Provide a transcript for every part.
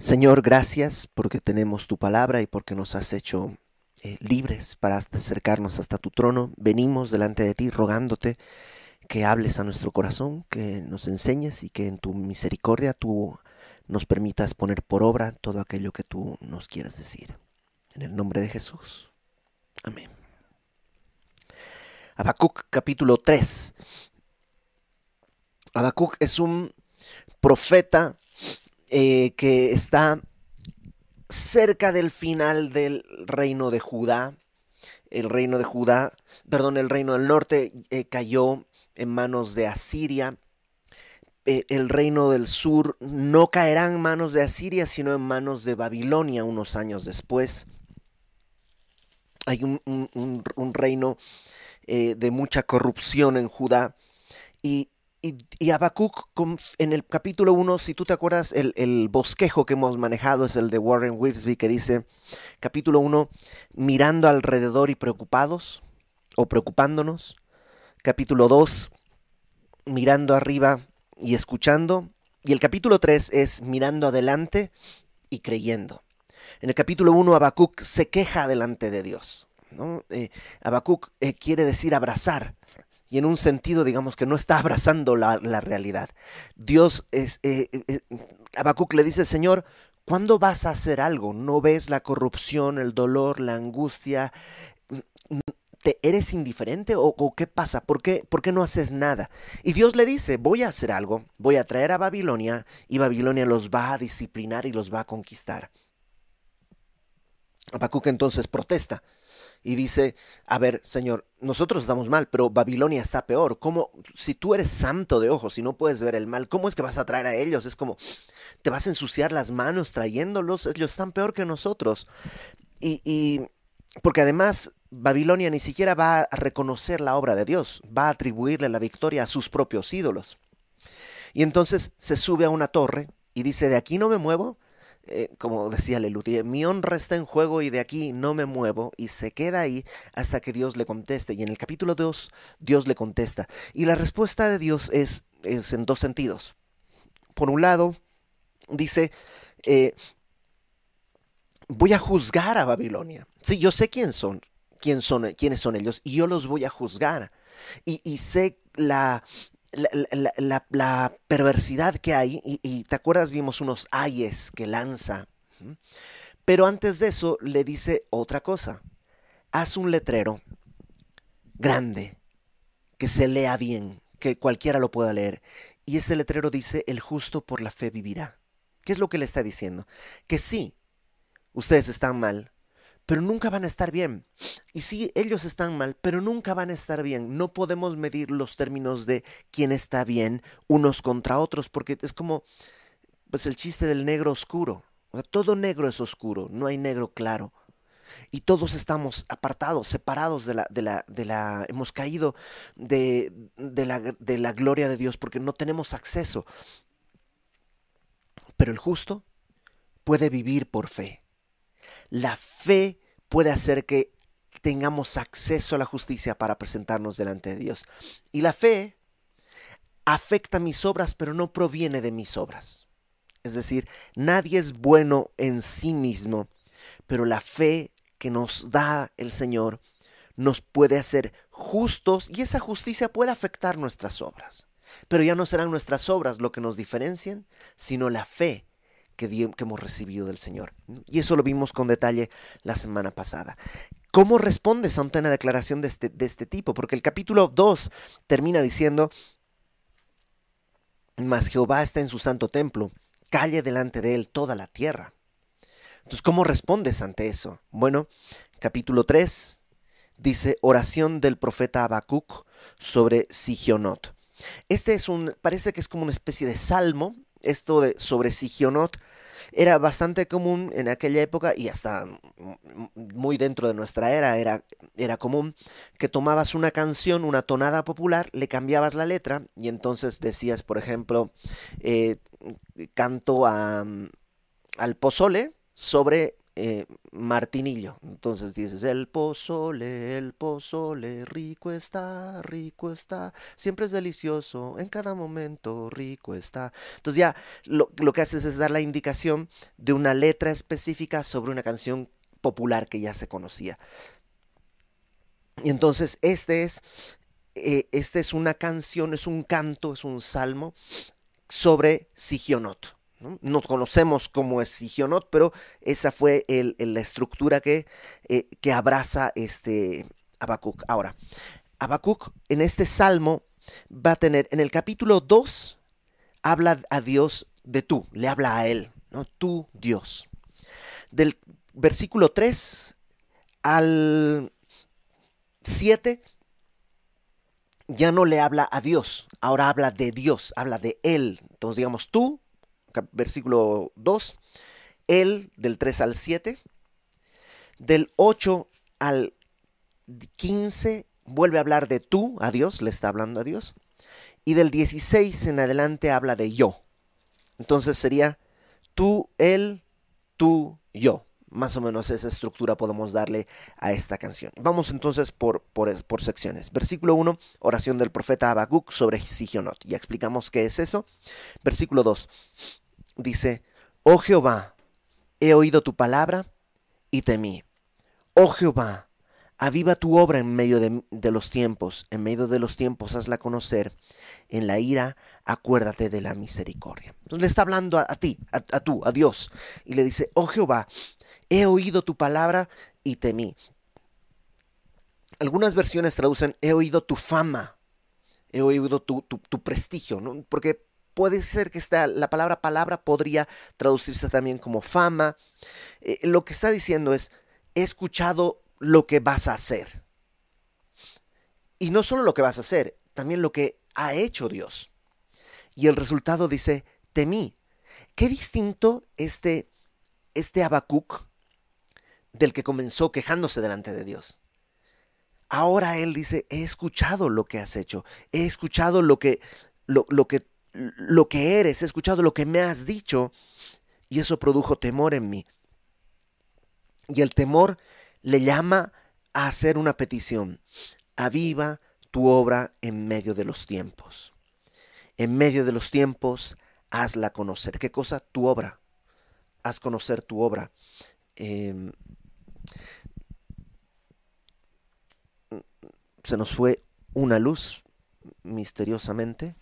Señor, gracias porque tenemos tu palabra y porque nos has hecho eh, libres para acercarnos hasta tu trono. Venimos delante de ti rogándote que hables a nuestro corazón, que nos enseñes y que en tu misericordia tú nos permitas poner por obra todo aquello que tú nos quieras decir. En el nombre de Jesús. Amén. Habacuc capítulo 3. Habacuc es un profeta eh, que está cerca del final del reino de Judá. El reino de Judá, perdón, el reino del norte eh, cayó en manos de Asiria. Eh, el reino del sur no caerá en manos de Asiria, sino en manos de Babilonia unos años después. Hay un, un reino de mucha corrupción en Judá y y, y Habacuc, en el capítulo 1, si tú te acuerdas, el, bosquejo que hemos manejado es el de Warren Wiersbe que dice, capítulo 1, mirando alrededor y preocupados o preocupándonos. Capítulo 2, mirando arriba y escuchando. Y el capítulo 3 es mirando adelante y creyendo. En el capítulo 1, Habacuc se queja delante de Dios. ¿no? Eh, Habacuc eh, quiere decir abrazar y en un sentido, digamos que no está abrazando la, realidad. Dios es, eh, eh, Habacuc le dice, Señor, ¿cuándo vas a hacer algo? ¿No ves la corrupción, el dolor, la angustia? ¿Te eres indiferente o, qué pasa? ¿Por qué, ¿Por qué no haces nada? Y Dios le dice, voy a hacer algo, voy a traer a Babilonia y Babilonia los va a disciplinar y los va a conquistar. Habacuc entonces protesta y dice, a ver, Señor, nosotros estamos mal, pero Babilonia está peor. ¿Cómo, si tú eres santo de ojos y no puedes ver el mal, cómo es que vas a traer a ellos? Es como, te vas a ensuciar las manos trayéndolos, ellos están peor que nosotros. Y, y porque además Babilonia ni siquiera va a reconocer la obra de Dios, va a atribuirle la victoria a sus propios ídolos. Y entonces se sube a una torre y dice, de aquí no me muevo eh, como decía Lelutier, mi honra está en juego y de aquí no me muevo y se queda ahí hasta que Dios le conteste. Y en el capítulo 2 Dios le contesta. Y la respuesta de Dios es, es en dos sentidos. Por un lado, dice, eh, voy a juzgar a Babilonia. Sí, yo sé quién son, quién son, quiénes son ellos y yo los voy a juzgar. Y, y sé la, la, perversidad que hay, y, te acuerdas, vimos unos ayes que lanza, pero antes de eso le dice otra cosa, haz un letrero grande, que se lea bien, que cualquiera lo pueda leer, y ese letrero dice, el justo por la fe vivirá. ¿Qué es lo que le está diciendo? Que sí, ustedes están mal, pero nunca van a estar bien. Y sí, ellos están mal, pero nunca van a estar bien. No podemos medir los términos de quién está bien unos contra otros, porque es como pues el chiste del negro oscuro. todo negro es oscuro, no hay negro claro. Y todos estamos apartados, separados de la, de la, de la, hemos caído de, de, la, de la gloria de Dios porque no tenemos acceso. Pero el justo puede vivir por fe. La fe puede hacer que tengamos acceso a la justicia para presentarnos delante de Dios. Y la fe afecta mis obras, pero no proviene de mis obras. Es decir, nadie es bueno en sí mismo, pero la fe que nos da el Señor nos puede hacer justos y esa justicia puede afectar nuestras obras. Pero ya no serán nuestras obras lo que nos diferencien, sino la fe que, hemos recibido del Señor. Y eso lo vimos con detalle la semana pasada. ¿Cómo respondes ante una declaración de este, de este tipo? Porque el capítulo 2 termina diciendo, mas Jehová está en su santo templo, calle delante de él toda la tierra. Entonces, ¿cómo respondes ante eso? Bueno, capítulo 3 dice oración del profeta Habacuc sobre Sigionot. Este es un, parece que es como una especie de salmo, esto de sobre Sigionot, era bastante común en aquella época y hasta muy dentro de nuestra era era, era común que tomabas una canción, una tonada popular, le cambiabas la letra y entonces decías, por ejemplo, eh, canto a, al pozole sobre eh, martinillo. Entonces dices, el pozole, el pozole, rico está, rico está, siempre es delicioso, en cada momento rico está. Entonces ya lo, lo que haces es dar la indicación de una letra específica sobre una canción popular que ya se conocía. Y entonces este es, eh, este es una canción, es un canto, es un salmo sobre Sigionot. ¿No? conocemos cómo es Sigionot, pero esa fue el, la estructura que, eh, que abraza este Habacuc. Ahora, Habacuc en este salmo va a tener, en el capítulo 2, habla a Dios de tú, le habla a él, ¿no? Tú, Dios. Del versículo 3 al 7 ya no le habla a Dios, ahora habla de Dios, habla de Él. Entonces digamos tú, versículo 2, Él del 3 al 7, del 8 al 15 vuelve a hablar de tú, a Dios, le está hablando a Dios, y del 16 en adelante habla de yo. Entonces sería tú, Él, tú, yo. Más o menos esa estructura podemos darle a esta canción. Vamos entonces por, por, secciones. Versículo 1, oración del profeta Habacuc sobre Sigionot. Ya explicamos qué es eso. Versículo 2, dice, Oh Jehová, he oído tu palabra y temí. Oh Jehová, aviva tu obra en medio de, los tiempos, en medio de los tiempos hazla conocer. En la ira, acuérdate de la misericordia. Entonces le está hablando a, ti, a, a tú, a Dios, y le dice, oh Jehová, he oído tu palabra y temí. Algunas versiones traducen, he oído tu fama, he oído tu, prestigio, ¿no? porque puede ser que esta, la palabra palabra podría traducirse también como fama. Eh, lo que está diciendo es, he escuchado lo que vas a hacer. Y no solo lo que vas a hacer, también lo que ha hecho Dios. Y el resultado dice, temí. Qué distinto este, este Habacuc del que comenzó quejándose delante de Dios. Ahora él dice, he escuchado lo que has hecho, he escuchado lo que, lo, que, lo que eres, he escuchado lo que me has dicho, y eso produjo temor en mí. Y el temor le llama a hacer una petición. Aviva tu obra en medio de los tiempos. En medio de los tiempos, hazla conocer. ¿Qué cosa? Tu obra. Haz conocer tu obra. Em, se nos fue una luz misteriosamente.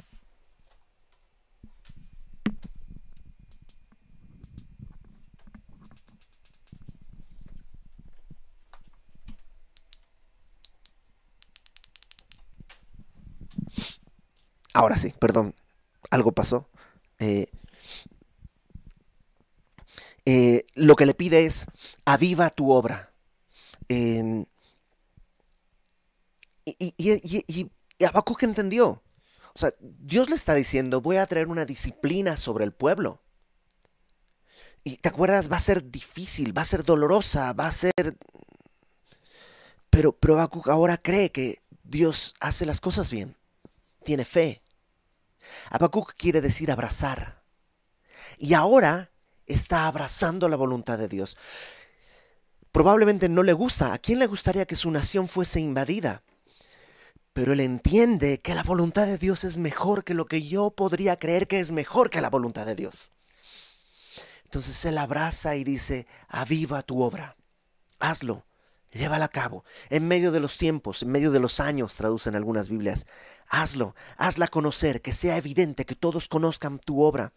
Ahora sí, perdón, algo pasó. Eh, eh, lo que le pide es, aviva tu obra. y, y, y, y entendió. O sea, Dios le está diciendo, voy a traer una disciplina sobre el pueblo. Y te acuerdas, va a ser difícil, va a ser dolorosa, va a ser... Pero, pero ahora cree que Dios hace las cosas bien. Tiene fe. Habacuc quiere decir abrazar. Y ahora está abrazando la voluntad de Dios. Probablemente no le gusta. ¿A quién le gustaría que su nación fuese invadida? Pero él entiende que la voluntad de Dios es mejor que lo que yo podría creer que es mejor que la voluntad de Dios. Entonces él abraza y dice, aviva tu obra, hazlo, llévala a cabo, en medio de los tiempos, en medio de los años, traducen algunas Biblias, hazlo, hazla conocer, que sea evidente, que todos conozcan tu obra.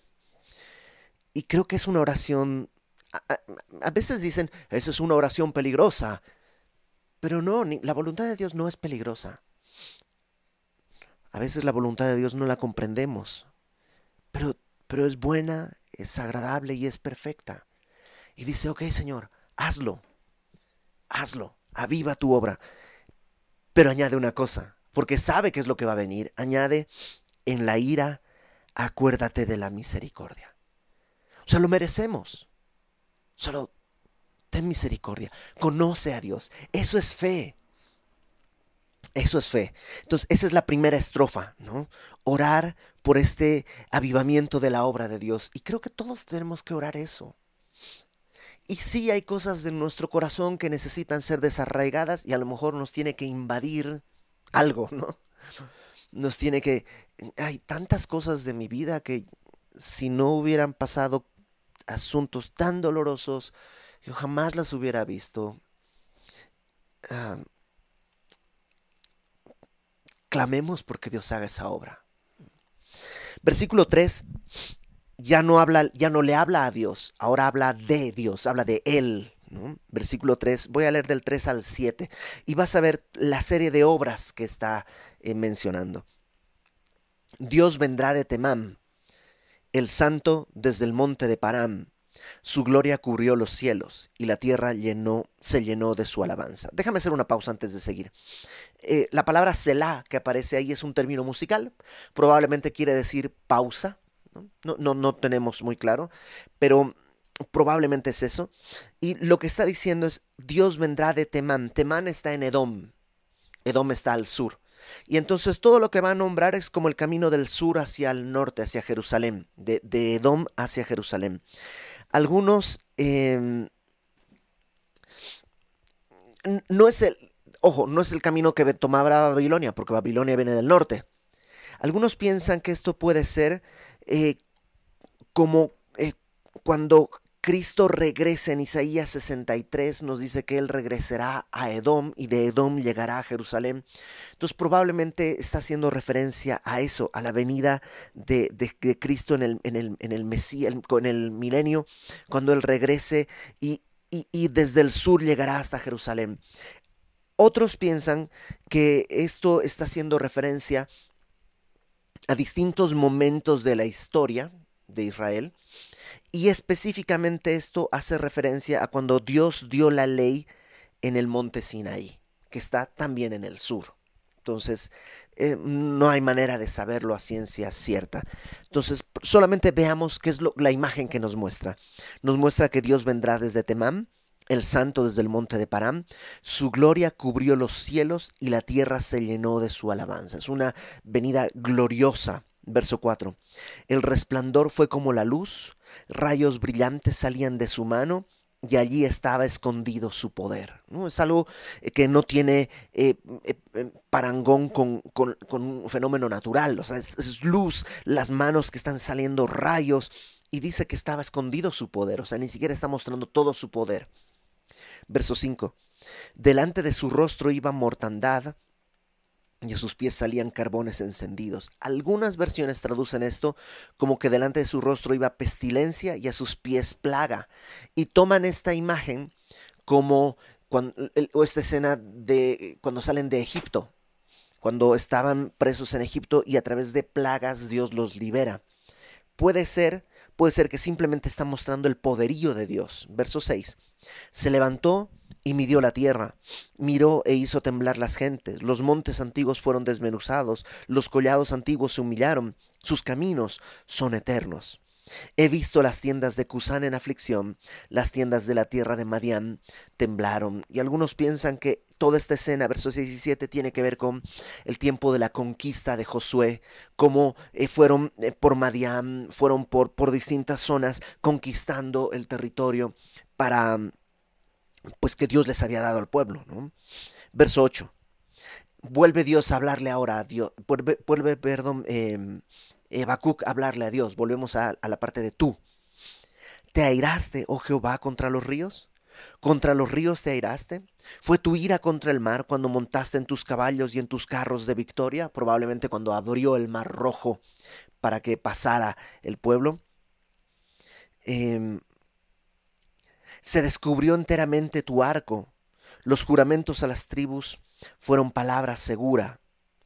Y creo que es una oración, a, veces dicen, eso es una oración peligrosa, pero no, la voluntad de Dios no es peligrosa. A veces la voluntad de Dios no la comprendemos, pero, pero es buena, es agradable y es perfecta. Y dice, ok Señor, hazlo, hazlo, aviva tu obra. Pero añade una cosa, porque sabe qué es lo que va a venir. Añade, en la ira, acuérdate de la misericordia. O sea, lo merecemos. Solo ten misericordia. Conoce a Dios. Eso es fe. Eso es fe. Entonces, esa es la primera estrofa, ¿no? Orar por este avivamiento de la obra de Dios. Y creo que todos tenemos que orar eso. Y sí hay cosas de nuestro corazón que necesitan ser desarraigadas y a lo mejor nos tiene que invadir algo, ¿no? Nos tiene que... Hay tantas cosas de mi vida que si no hubieran pasado asuntos tan dolorosos, yo jamás las hubiera visto. Ah, clamemos porque Dios haga esa obra. Versículo 3 ya no habla, ya no le habla a Dios, ahora habla de Dios, habla de Él. Versículo 3, voy a leer del 3 al 7 y vas a ver la serie de obras que está eh, mencionando. Dios vendrá de Temam, el santo desde el monte de Param. Su gloria cubrió los cielos y la tierra llenó, se llenó de su alabanza. Déjame hacer una pausa antes de seguir. Eh, la palabra Selah que aparece ahí es un término musical, probablemente quiere decir pausa, ¿no? No, no, tenemos muy claro, pero probablemente es eso. Y lo que está diciendo es, Dios vendrá de Temán. Temán está en Edom. Edom está al sur. Y entonces todo lo que va a nombrar es como el camino del sur hacia el norte, hacia Jerusalén, de, Edom hacia Jerusalén. Algunos... Em, no es el, Ojo, no es el camino que tomaba Babilonia, porque Babilonia viene del norte. Algunos piensan que esto puede ser eh, como eh, cuando Cristo regresa en Isaías 63, nos dice que Él regresará a Edom y de Edom llegará a Jerusalén. Entonces probablemente está haciendo referencia a eso, a la venida de, Cristo en el, en el, en el Mesías, en el milenio, cuando Él regrese y, y desde el sur llegará hasta Jerusalén. Otros piensan que esto está haciendo referencia a distintos momentos de la historia de Israel y específicamente esto hace referencia a cuando Dios dio la ley en el monte Sinaí, que está también en el sur. Entonces, eh, no hay manera de saberlo a ciencia cierta. Entonces, solamente veamos qué es la imagen que nos muestra. Nos muestra que Dios vendrá desde Temán, el santo desde el monte de Param, su gloria cubrió los cielos y la tierra se llenó de su alabanza. Es una venida gloriosa. Verso 4. El resplandor fue como la luz, rayos brillantes salían de su mano y allí estaba escondido su poder. ¿no? Es algo eh, que no tiene eh, eh, parangón con, un fenómeno natural. O sea, es luz, las manos que están saliendo rayos y dice que estaba escondido su poder. O sea, ni siquiera está mostrando todo su poder. Verso 5. Delante de su rostro iba mortandad y a sus pies salían carbones encendidos. Algunas versiones traducen esto como que delante de su rostro iba pestilencia y a sus pies plaga. Y toman esta imagen como cuando, o esta escena de cuando salen de Egipto, cuando estaban presos en Egipto y a través de plagas Dios los libera. Puede ser, puede ser que simplemente está mostrando el poderío de Dios. Verso 6. Se levantó y midió la tierra, miró e hizo temblar las gentes, los montes antiguos fueron desmenuzados, los collados antiguos se humillaron, sus caminos son eternos. He visto las tiendas de Cusán en aflicción, las tiendas de la tierra de Madián temblaron, y algunos piensan que toda esta escena, versos 6 y 7, tiene que ver con el tiempo de la conquista de Josué, cómo eh, fueron eh, por Madián, fueron por, por distintas zonas conquistando el territorio para pues que Dios les había dado al pueblo. ¿no? Verso 8. Vuelve Dios a hablarle ahora a Dios. Vuelve, perdón, eh, a hablarle a Dios. Volvemos a, a la parte de tú. ¿Te airaste, oh Jehová, contra los ríos? ¿Contra los ríos te airaste? ¿Fue tu ira contra el mar cuando montaste en tus caballos y en tus carros de victoria? Probablemente cuando abrió el mar rojo para que pasara el pueblo. Eh, se descubrió enteramente tu arco. Los juramentos a las tribus fueron palabra segura.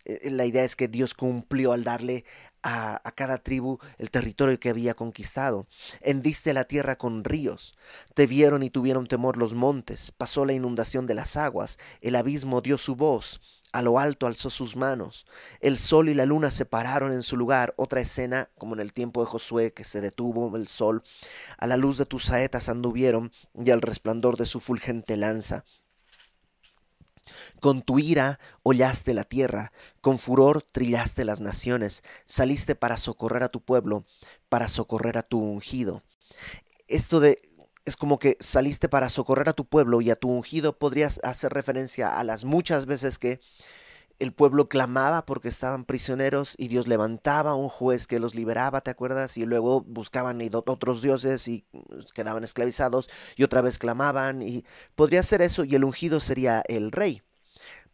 Eh, eh, la idea es que Dios cumplió al darle a, a, cada tribu el territorio que había conquistado. Hendiste la tierra con ríos. Te vieron y tuvieron temor los montes. Pasó la inundación de las aguas. El abismo dio su voz a lo alto alzó sus manos. El sol y la luna se pararon en su lugar. Otra escena, como en el tiempo de Josué, que se detuvo el sol. A la luz de tus saetas anduvieron y al resplandor de su fulgente lanza. Con tu ira hollaste la tierra, con furor trillaste las naciones, saliste para socorrer a tu pueblo, para socorrer a tu ungido. Esto de es como que saliste para socorrer a tu pueblo y a tu ungido podrías hacer referencia a las muchas veces que el pueblo clamaba porque estaban prisioneros y Dios levantaba a un juez que los liberaba, ¿te acuerdas? Y luego buscaban otros dioses y pues, quedaban esclavizados y otra vez clamaban y podría ser eso y el ungido sería el rey.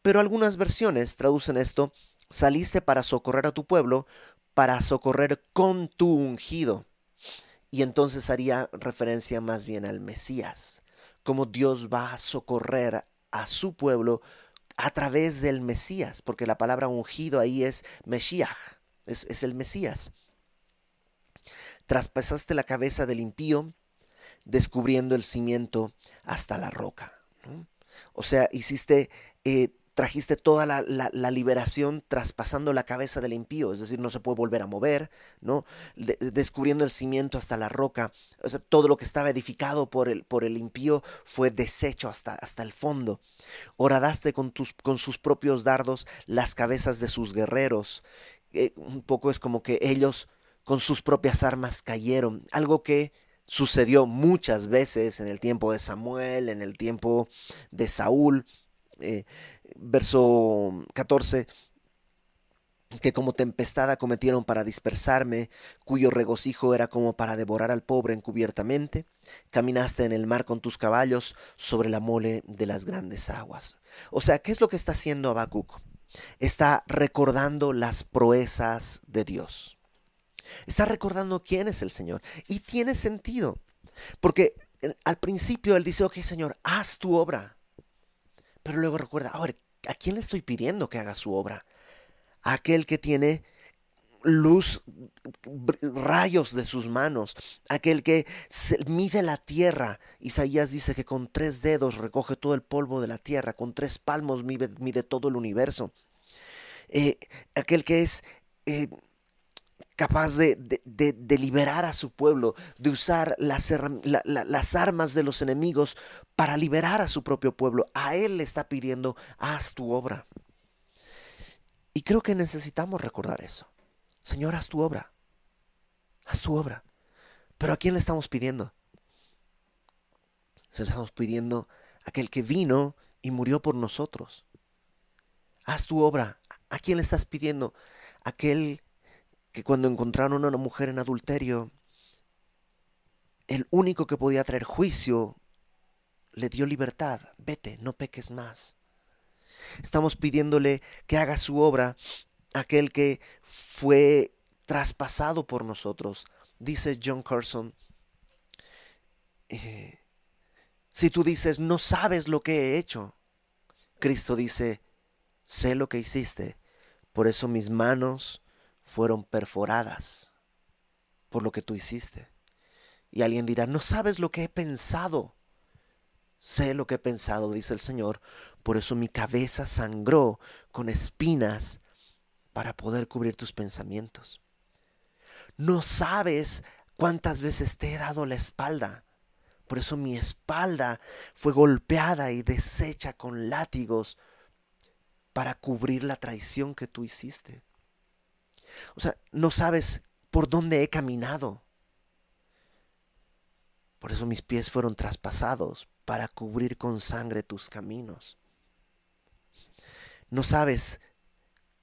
Pero algunas versiones traducen esto, saliste para socorrer a tu pueblo, para socorrer con tu ungido. Y entonces haría referencia más bien al Mesías, como Dios va a socorrer a su pueblo a través del Mesías, porque la palabra ungido ahí es Mesías, es, el Mesías. Traspasaste la cabeza del impío, descubriendo el cimiento hasta la roca. O sea, hiciste eh, trajiste toda la, liberación traspasando la cabeza del impío, es decir, no se puede volver a mover, ¿no? descubriendo el cimiento hasta la roca, todo lo que estaba edificado por el, por el impío fue deshecho hasta, hasta el fondo. Horadaste con, tus, con sus propios dardos las cabezas de sus guerreros. Eh, un poco es como que ellos con sus propias armas cayeron, algo que sucedió muchas veces en el tiempo de Samuel, en el tiempo de Saúl. Eh, verso 14, que como tempestad acometieron para dispersarme, cuyo regocijo era como para devorar al pobre encubiertamente, caminaste en el mar con tus caballos sobre la mole de las grandes aguas. O sea, ¿qué es lo que está haciendo Habacuc? Está recordando las proezas de Dios. Está recordando quién es el Señor. Y tiene sentido. Porque al principio él dice, ok Señor, haz tu obra. Pero luego recuerda, a ver, ¿a quién le estoy pidiendo que haga su obra? A aquel que tiene luz, rayos de sus manos, aquel que mide la tierra. Isaías dice que con tres dedos recoge todo el polvo de la tierra, con tres palmos mide, todo el universo. Eh, aquel que es eh, capaz de, liberar a su pueblo, de usar las, las, armas de los enemigos para liberar a su propio pueblo. A Él le está pidiendo, haz tu obra. Y creo que necesitamos recordar eso. Señor, haz tu obra. Haz tu obra. Pero ¿a quién le estamos pidiendo? Se le estamos pidiendo a aquel que vino y murió por nosotros. Haz tu obra. ¿A quién le estás pidiendo? Aquel que cuando encontraron a una mujer en adulterio, el único que podía traer juicio le dio libertad. Vete, no peques más. Estamos pidiéndole que haga su obra aquel que fue traspasado por nosotros. Dice John Carson, eh, si tú dices, no sabes lo que he hecho, Cristo dice, sé lo que hiciste, por eso mis manos fueron perforadas por lo que tú hiciste. Y alguien dirá, no sabes lo que he pensado. Sé lo que he pensado, dice el Señor, por eso mi cabeza sangró con espinas para poder cubrir tus pensamientos. No sabes cuántas veces te he dado la espalda. Por eso mi espalda fue golpeada y deshecha con látigos para cubrir la traición que tú hiciste. O sea, no sabes por dónde he caminado. Por eso mis pies fueron traspasados para cubrir con sangre tus caminos. No sabes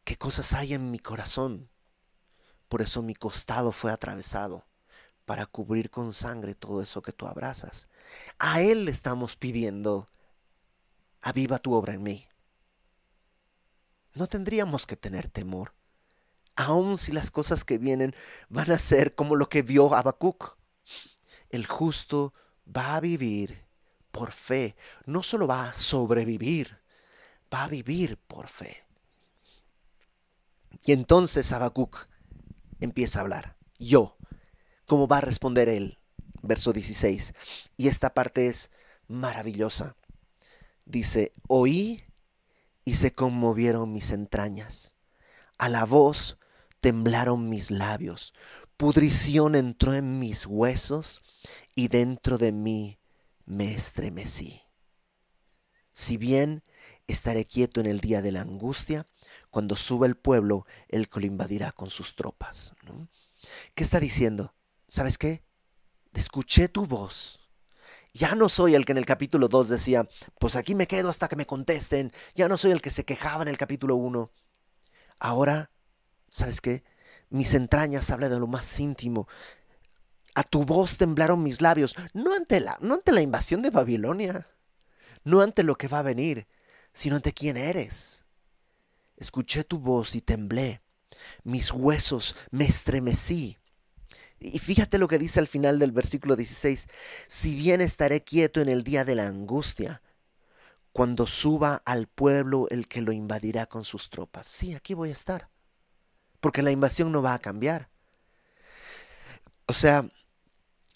qué cosas hay en mi corazón. Por eso mi costado fue atravesado para cubrir con sangre todo eso que tú abrazas. A Él le estamos pidiendo, aviva tu obra en mí. No tendríamos que tener temor aun si las cosas que vienen van a ser como lo que vio Habacuc. El justo va a vivir por fe, no solo va a sobrevivir, va a vivir por fe. Y entonces Habacuc empieza a hablar. Yo, ¿cómo va a responder él? Verso 16. Y esta parte es maravillosa. Dice, oí y se conmovieron mis entrañas. A la voz temblaron mis labios, pudrición entró en mis huesos y dentro de mí me estremecí. Si bien estaré quieto en el día de la angustia, cuando suba el pueblo, él lo invadirá con sus tropas. ¿Qué está diciendo? ¿Sabes qué? Escuché tu voz Ya no soy el que en el capítulo 2 decía, pues aquí me quedo hasta que me contesten. Ya no soy el que se quejaba en el capítulo 1. Ahora, ¿sabes qué? Mis entrañas hablan de lo más íntimo. A tu voz temblaron mis labios, no ante la, no ante la invasión de Babilonia, no ante lo que va a venir, sino ante quién eres. Escuché tu voz y temblé. Mis huesos me estremecí. Y fíjate lo que dice al final del versículo 16. Si bien estaré quieto en el día de la angustia, cuando suba al pueblo el que lo invadirá con sus tropas. Sí, aquí voy a estar. Porque la invasión no va a cambiar. O sea,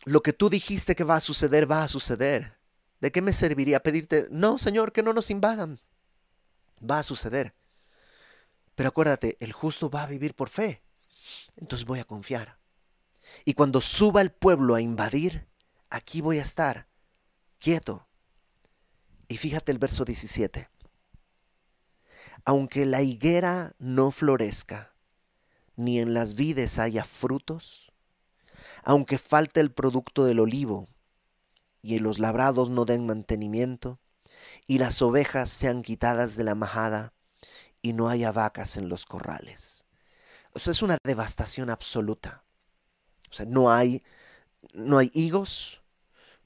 lo que tú dijiste que va a suceder, va a suceder. ¿De qué me serviría pedirte, no, Señor, que no nos invadan? Va a suceder. Pero acuérdate, el justo va a vivir por fe. Entonces voy a confiar. Y cuando suba el pueblo a invadir, aquí voy a estar, quieto. Y fíjate el verso 17. Aunque la higuera no florezca, ni en las vides haya frutos, aunque falte el producto del olivo, y los labrados no den mantenimiento, y las ovejas sean quitadas de la majada, y no haya vacas en los corrales. O sea, es una devastación absoluta. O sea, no hay, no hay higos,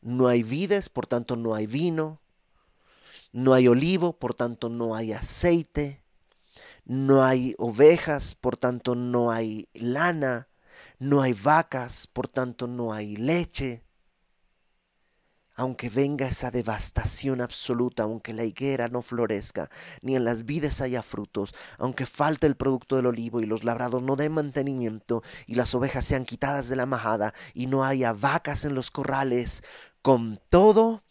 no hay vides, por tanto no hay vino, no hay olivo, por tanto no hay aceite, no hay ovejas, por tanto no hay lana, no hay vacas, por tanto no hay leche. Aunque venga esa devastación absoluta, aunque la higuera no florezca, ni en las vides haya frutos, aunque falte el producto del olivo y los labrados no den mantenimiento y las ovejas sean quitadas de la majada y no haya vacas en los corrales, con todo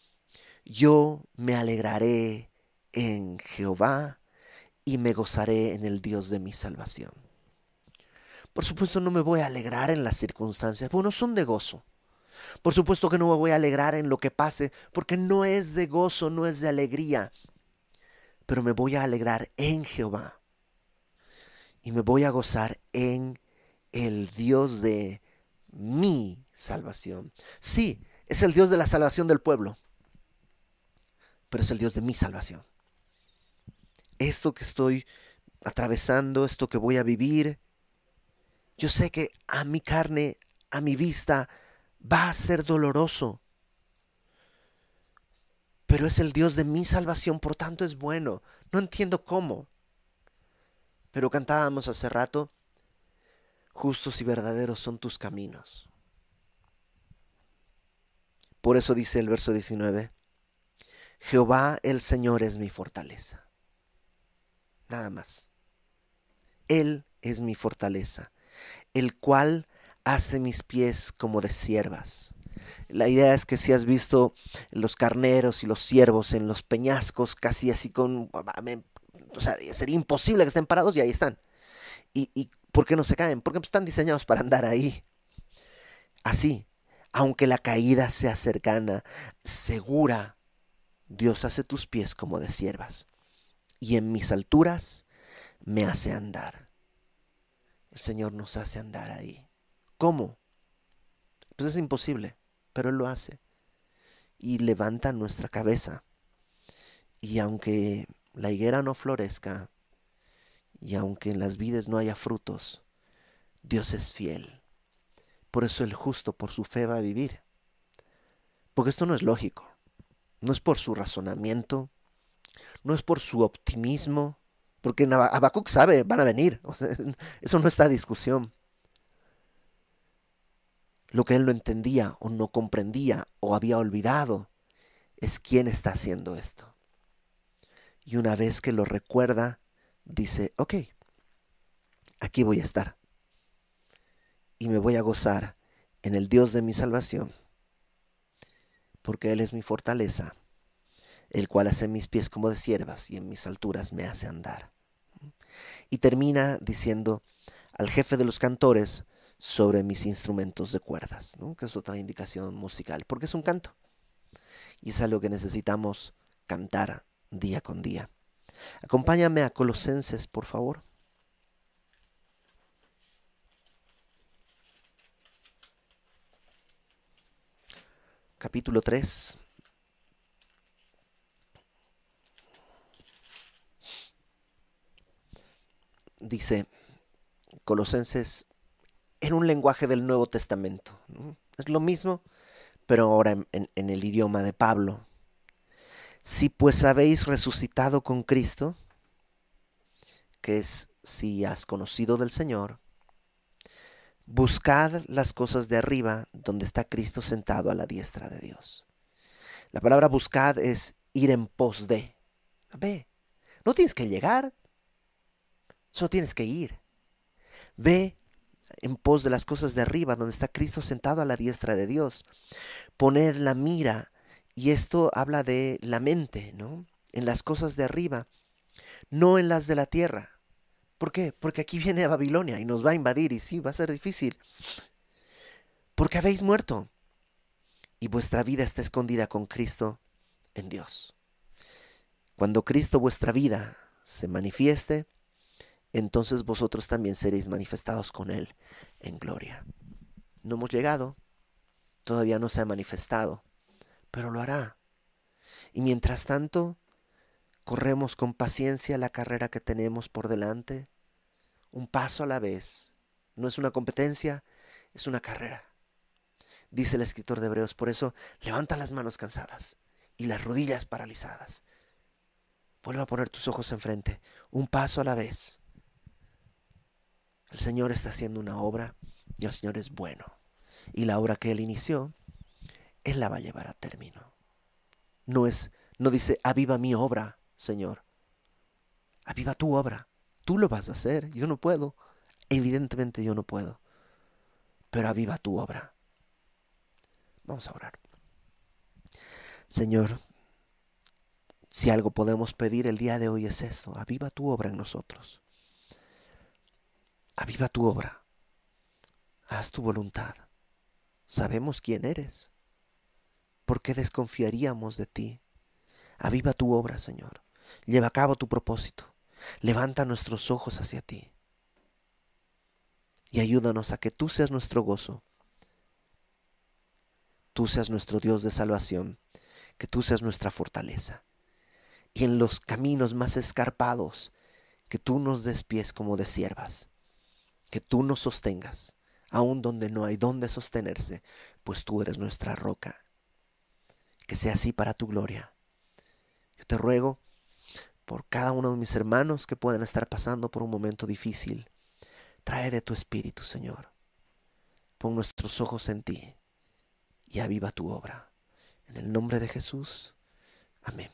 yo me alegraré en Jehová y me gozaré en el Dios de mi salvación. Por supuesto no me voy a alegrar en las circunstancias, bueno, son de gozo por supuesto que no me voy a alegrar en lo que pase, porque no es de gozo, no es de alegría, pero me voy a alegrar en Jehová. Y me voy a gozar en el Dios de mi salvación. Sí, es el Dios de la salvación del pueblo, pero es el Dios de mi salvación. Esto que estoy atravesando, esto que voy a vivir, yo sé que a mi carne, a mi vista, va a ser doloroso. Pero es el Dios de mi salvación, por tanto es bueno. No entiendo cómo. Pero cantábamos hace rato, justos y verdaderos son tus caminos. Por eso dice el verso 19, Jehová el Señor es mi fortaleza. Nada más. Él es mi fortaleza, el cual hace mis pies como de siervas. La idea es que si has visto los carneros y los ciervos en los peñascos, casi así con... O sea, sería imposible que estén parados y ahí están. ¿Y, y por qué no se caen? Porque están diseñados para andar ahí. Así, aunque la caída sea cercana, segura, Dios hace tus pies como de siervas. Y en mis alturas me hace andar. El Señor nos hace andar ahí. ¿Cómo? Pues es imposible, pero Él lo hace. Y levanta nuestra cabeza. Y aunque la higuera no florezca, y aunque en las vides no haya frutos, Dios es fiel. Por eso el justo por su fe va a vivir. Porque esto no es lógico. No es por su razonamiento, no es por su optimismo, porque Habacuc sabe, van a venir. eso no está discusión. Lo que él no entendía o no comprendía o había olvidado es quién está haciendo esto. Y una vez que lo recuerda, dice, ok, aquí voy a estar. Y me voy a gozar en el Dios de mi salvación, porque Él es mi fortaleza, el cual hace mis pies como de siervas y en mis alturas me hace andar. Y termina diciendo, al jefe de los cantores, sobre mis instrumentos de cuerdas, que es otra indicación musical, porque es un canto. Y es algo que necesitamos cantar día con día. Acompáñame a Colosenses, por favor. Capítulo 3, dice Colosenses en un lenguaje del Nuevo Testamento. Es lo mismo, pero ahora en, en el idioma de Pablo. Si pues habéis resucitado con Cristo, que es si has conocido del Señor, buscad las cosas de arriba donde está Cristo sentado a la diestra de Dios. La palabra buscad es ir en pos de. Ve, no tienes que llegar, solo tienes que ir. Ve en pos de las cosas de arriba donde está Cristo sentado a la diestra de Dios. Poned la mira, y esto habla de la mente, ¿no? En las cosas de arriba, no en las de la tierra ¿Por qué? Porque aquí viene Babilonia y nos va a invadir y sí, va a ser difícil. Porque habéis muerto y vuestra vida está escondida con Cristo en Dios. Cuando Cristo vuestra vida se manifieste, entonces vosotros también seréis manifestados con Él en gloria. No hemos llegado, todavía no se ha manifestado, pero lo hará. Y mientras tanto, Corremos con paciencia la carrera que tenemos por delante, un paso a la vez. No es una competencia, es una carrera. Dice el escritor de Hebreos, por eso levanta las manos cansadas y las rodillas paralizadas. Vuelve a poner tus ojos enfrente, un paso a la vez. El Señor está haciendo una obra y el Señor es bueno. Y la obra que Él inició, Él la va a llevar a término. No es, no dice, aviva mi obra, Señor. Aviva tu obra. Tú lo vas a hacer. Yo no puedo. Evidentemente yo no puedo. Pero aviva tu obra. Vamos a orar. Señor, si algo podemos pedir el día de hoy es eso. Aviva tu obra en nosotros. Aviva tu obra. Haz tu voluntad. Sabemos quién eres. ¿Por qué desconfiaríamos de ti? Aviva tu obra, Señor. Lleva a cabo tu propósito. Levanta nuestros ojos hacia ti. Y ayúdanos a que tú seas nuestro gozo. Tú seas nuestro Dios de salvación. Que tú seas nuestra fortaleza. Y en los caminos más escarpados, que tú nos des pies como de siervas. Que tú nos sostengas, aun donde no hay donde sostenerse, pues tú eres nuestra roca. Que sea así para tu gloria. Yo te ruego por cada uno de mis hermanos que puedan estar pasando por un momento difícil. Trae de tu espíritu, Señor. Pon nuestros ojos en ti y aviva tu obra. En el nombre de Jesús. Amén.